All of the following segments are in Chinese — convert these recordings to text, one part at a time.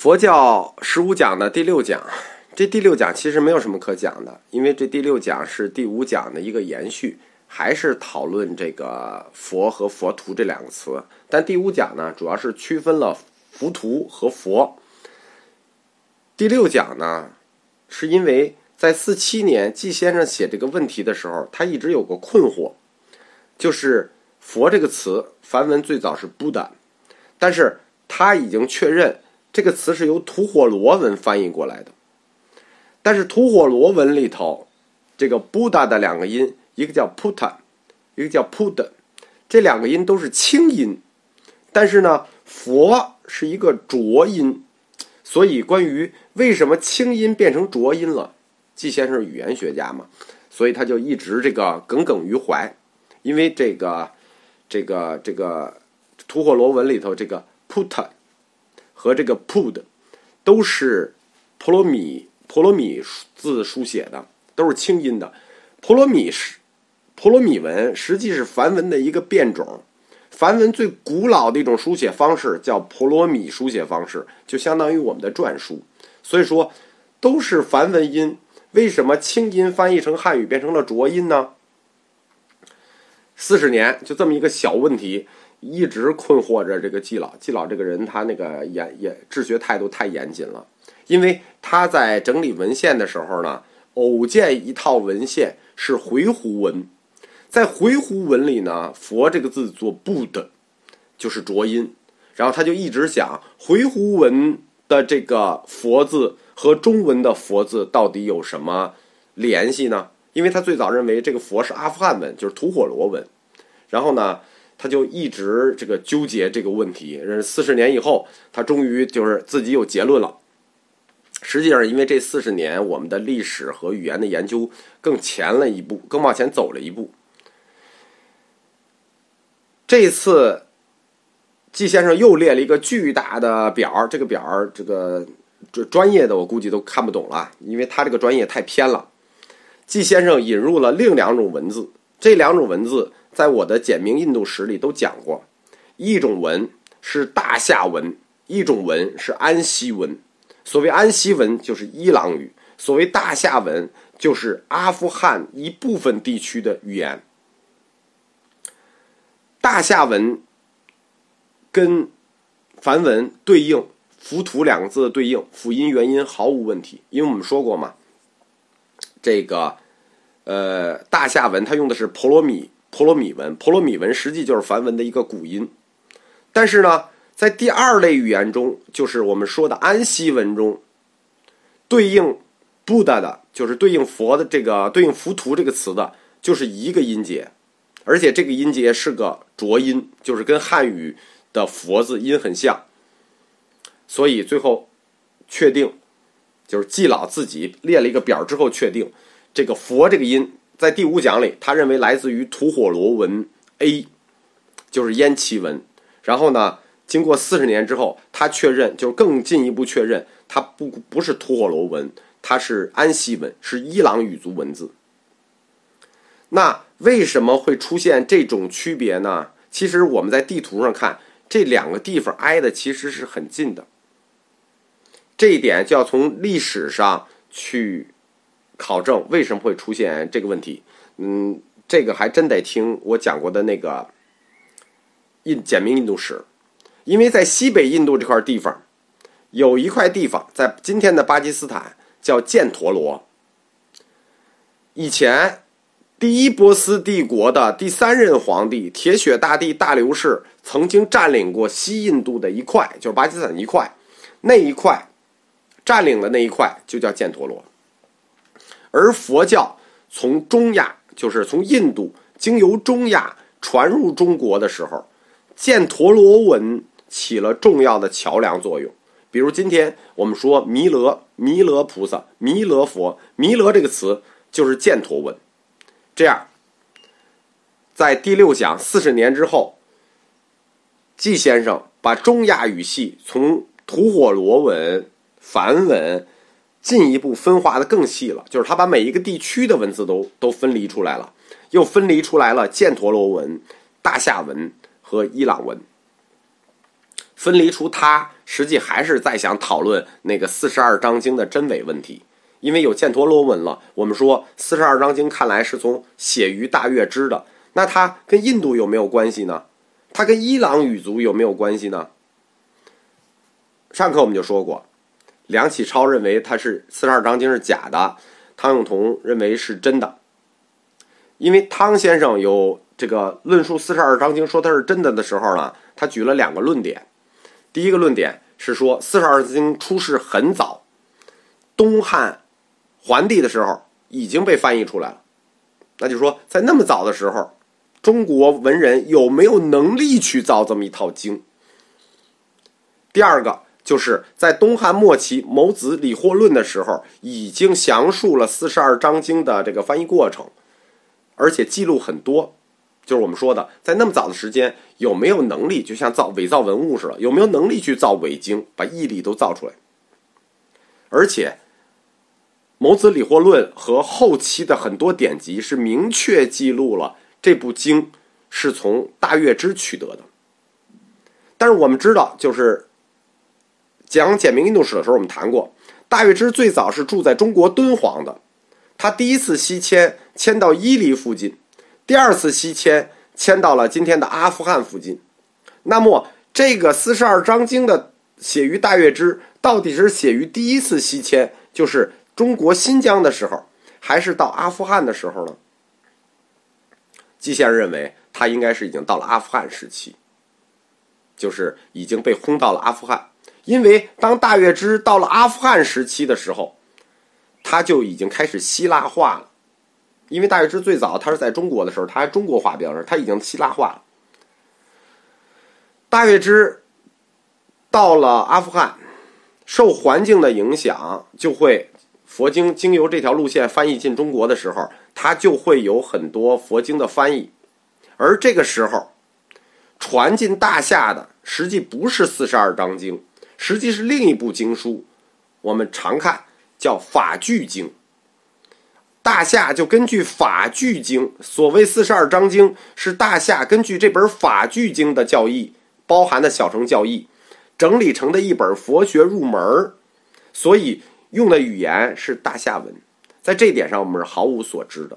佛教十五讲的第六讲，这第六讲其实没有什么可讲的，因为这第六讲是第五讲的一个延续，还是讨论这个佛和佛徒这两个词。但第五讲呢，主要是区分了浮屠和佛。第六讲呢，是因为在四七年季先生写这个问题的时候，他一直有个困惑，就是佛这个词梵文最早是 Buddha，但是他已经确认。这个词是由吐火罗文翻译过来的，但是吐火罗文里头，这个 Buddha 的两个音，一个叫 “puta”，一个叫 Pud，这两个音都是清音，但是呢，佛是一个浊音，所以关于为什么清音变成浊音了，季先生语言学家嘛，所以他就一直这个耿耿于怀，因为这个这个这个吐火罗文里头这个 Putta。和这个 pud 都是婆罗米婆罗米字书写的，都是清音的。婆罗米是婆罗米文，实际是梵文的一个变种。梵文最古老的一种书写方式叫婆罗米书写方式，就相当于我们的篆书。所以说都是梵文音，为什么清音翻译成汉语变成了浊音呢？四十年就这么一个小问题。一直困惑着这个季老，季老这个人他那个严严治学态度太严谨了，因为他在整理文献的时候呢，偶见一套文献是回鹘文，在回鹘文里呢，佛这个字做不的，就是浊音，然后他就一直想回鹘文的这个佛字和中文的佛字到底有什么联系呢？因为他最早认为这个佛是阿富汗文，就是吐火罗文，然后呢。他就一直这个纠结这个问题，四十年以后，他终于就是自己有结论了。实际上，因为这四十年，我们的历史和语言的研究更前了一步，更往前走了一步。这次，季先生又列了一个巨大的表，这个表这个这专业的我估计都看不懂了，因为他这个专业太偏了。季先生引入了另两种文字，这两种文字。在我的简明印度史里都讲过，一种文是大夏文，一种文是安息文。所谓安息文就是伊朗语，所谓大夏文就是阿富汗一部分地区的语言。大夏文跟梵文对应“浮屠”两个字的对应，辅音元音毫无问题，因为我们说过嘛，这个呃大夏文它用的是婆罗米。婆罗米文，婆罗米文实际就是梵文的一个古音，但是呢，在第二类语言中，就是我们说的安息文中，对应 Buddha 的，就是对应佛的这个对应浮屠这个词的，就是一个音节，而且这个音节是个浊音，就是跟汉语的佛字音很像，所以最后确定，就是季老自己列了一个表之后确定，这个佛这个音。在第五讲里，他认为来自于吐火罗文 A，就是烟气文。然后呢，经过四十年之后，他确认，就是更进一步确认，它不不是吐火罗文，它是安息文，是伊朗语族文字。那为什么会出现这种区别呢？其实我们在地图上看，这两个地方挨的其实是很近的。这一点就要从历史上去。考证为什么会出现这个问题？嗯，这个还真得听我讲过的那个印简明印度史，因为在西北印度这块地方，有一块地方在今天的巴基斯坦叫犍陀罗。以前第一波斯帝国的第三任皇帝铁血大帝大流士曾经占领过西印度的一块，就是巴基斯坦一块，那一块占领的那一块就叫犍陀罗。而佛教从中亚，就是从印度经由中亚传入中国的时候，犍陀罗文起了重要的桥梁作用。比如今天我们说弥勒、弥勒菩萨、弥勒佛、弥勒这个词就是犍陀文。这样，在第六讲四十年之后，季先生把中亚语系从吐火罗文、梵文。进一步分化的更细了，就是他把每一个地区的文字都都分离出来了，又分离出来了犍陀罗文、大夏文和伊朗文。分离出它，实际还是在想讨论那个四十二章经的真伪问题。因为有犍陀罗文了，我们说四十二章经看来是从写于大月支的，那它跟印度有没有关系呢？它跟伊朗语族有没有关系呢？上课我们就说过，梁启超认为它是四十二章经是假的，汤永同认为是真的。因为汤先生有这个论述四十二章经说它是真的的时候呢，他举了两个论点。第一个论点是说四十二经出世很早，东汉。桓帝的时候已经被翻译出来了，那就说在那么早的时候，中国文人有没有能力去造这么一套经？第二个就是在东汉末期，牟子《理惑论》的时候，已经详述了四十二章经的这个翻译过程，而且记录很多。就是我们说的，在那么早的时间，有没有能力，就像造伪造文物似的，有没有能力去造伪经，把义理都造出来？而且。《牟子理惑论》和后期的很多典籍是明确记录了这部经是从大月支取得的。但是我们知道，就是讲简明印度史的时候，我们谈过，大月支最早是住在中国敦煌的。他第一次西迁迁到伊犁附近，第二次西迁迁到了今天的阿富汗附近。那么，这个四十二章经的写于大月支，到底是写于第一次西迁，就是？中国新疆的时候，还是到阿富汗的时候呢？季先生认为，他应该是已经到了阿富汗时期，就是已经被轰到了阿富汗。因为当大月支到了阿富汗时期的时候，他就已经开始希腊化了。因为大月支最早他是在中国的时候，他还中国化比较他已经希腊化了。大月支到了阿富汗，受环境的影响，就会。佛经经由这条路线翻译进中国的时候，它就会有很多佛经的翻译，而这个时候传进大夏的实际不是四十二章经，实际是另一部经书，我们常看叫法句经。大夏就根据法句经，所谓四十二章经是大夏根据这本法句经的教义包含的小乘教义整理成的一本佛学入门所以。用的语言是大夏文，在这一点上我们是毫无所知的，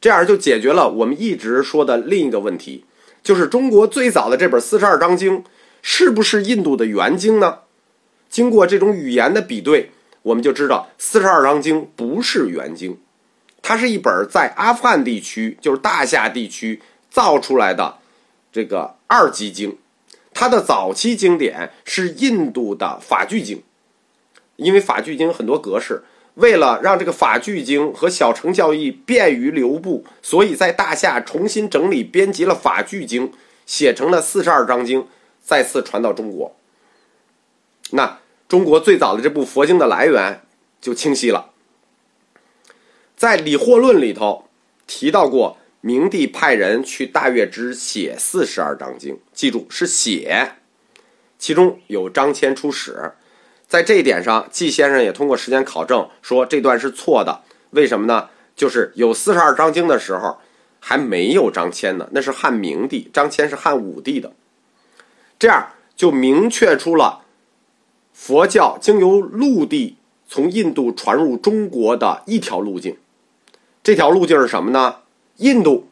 这样就解决了我们一直说的另一个问题，就是中国最早的这本四十二章经是不是印度的原经呢？经过这种语言的比对，我们就知道四十二章经不是原经，它是一本在阿富汗地区，就是大夏地区造出来的这个二级经，它的早期经典是印度的法句经。因为法句经很多格式，为了让这个法句经和小乘教义便于流布，所以在大夏重新整理编辑了法句经，写成了四十二章经，再次传到中国。那中国最早的这部佛经的来源就清晰了。在《理惑论》里头提到过，明帝派人去大月支写四十二章经，记住是写，其中有张骞出使。在这一点上，季先生也通过时间考证说这段是错的。为什么呢？就是有四十二章经的时候，还没有张骞呢，那是汉明帝，张骞是汉武帝的。这样就明确出了佛教经由陆地从印度传入中国的一条路径。这条路径是什么呢？印度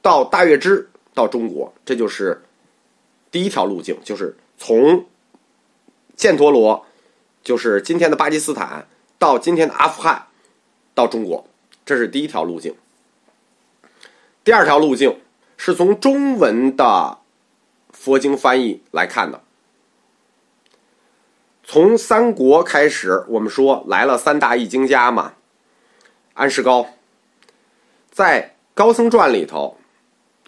到大月支到中国，这就是第一条路径，就是从。犍陀罗，就是今天的巴基斯坦，到今天的阿富汗，到中国，这是第一条路径。第二条路径是从中文的佛经翻译来看的。从三国开始，我们说来了三大译经家嘛，安世高，在《高僧传》里头，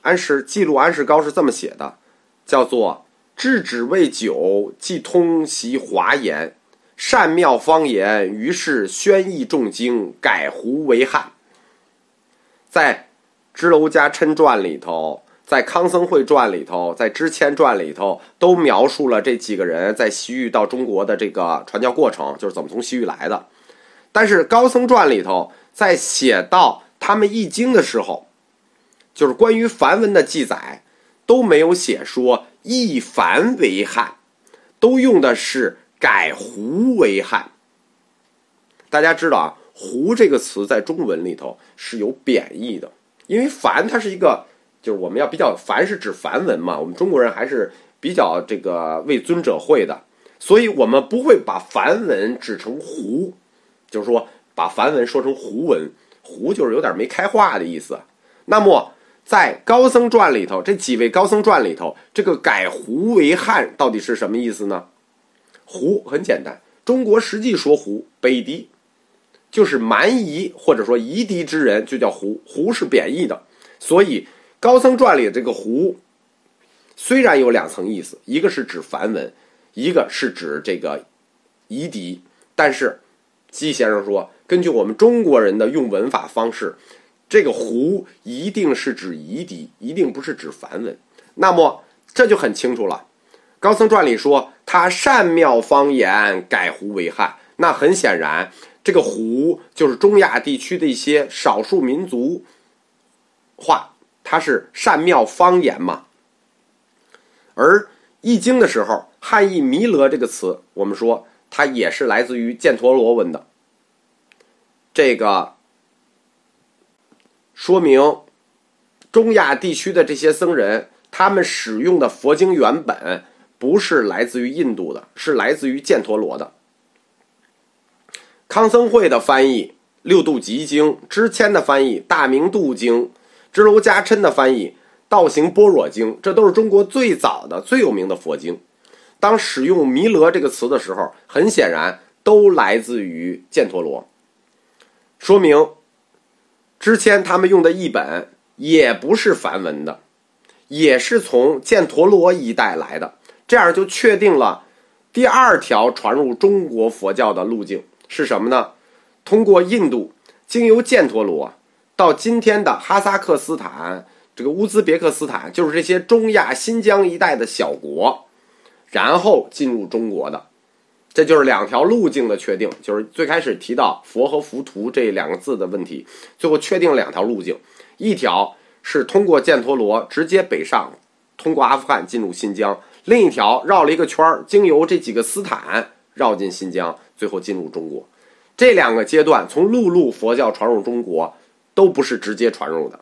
安世记录安世高是这么写的，叫做。智止未久，即通习华言，善妙方言，于是宣译众经，改胡为汉。在《支娄迦琛传》里头，在《康僧会传》里头，在《支谦传》里头，都描述了这几个人在西域到中国的这个传教过程，就是怎么从西域来的。但是《高僧传》里头，在写到他们译经的时候，就是关于梵文的记载。都没有写说一凡为汉，都用的是改胡为汉。大家知道啊，胡这个词在中文里头是有贬义的，因为凡它是一个，就是我们要比较凡是指梵文嘛，我们中国人还是比较这个为尊者讳的，所以我们不会把梵文指成胡，就是说把梵文说成胡文，胡就是有点没开化的意思。那么在高僧传里头，这几位高僧传里头，这个改胡为汉到底是什么意思呢？胡很简单，中国实际说胡，北狄。就是蛮夷或者说夷狄之人，就叫胡。胡是贬义的，所以高僧传里这个胡，虽然有两层意思，一个是指梵文，一个是指这个夷狄，但是季先生说，根据我们中国人的用文法方式，这个胡一定是指夷狄，一定不是指梵文。那么这就很清楚了。高僧传里说他善妙方言，改胡为汉，那很显然。这个胡就是中亚地区的一些少数民族话，它是善妙方言嘛。而《易经》的时候，汉译“弥勒”这个词，我们说它也是来自于犍陀罗文的。这个说明中亚地区的这些僧人，他们使用的佛经原本不是来自于印度的，是来自于犍陀罗的。康僧会的翻译《六度集经》，支谦的翻译《大明度经》，支娄迦琛的翻译《道行般若经》，这都是中国最早的、最有名的佛经。当使用“弥勒”这个词的时候，很显然都来自于犍陀罗，说明之前他们用的译本也不是梵文的，也是从犍陀罗一带来的。这样就确定了第二条传入中国佛教的路径。是什么呢？通过印度，经由犍陀罗，到今天的哈萨克斯坦、这个乌兹别克斯坦，就是这些中亚新疆一带的小国，然后进入中国的，这就是两条路径的确定。就是最开始提到佛和浮屠这两个字的问题，最后确定两条路径：一条是通过犍陀罗直接北上，通过阿富汗进入新疆；另一条绕了一个圈儿，经由这几个斯坦绕进新疆。最后进入中国，这两个阶段从陆路佛教传入中国，都不是直接传入的。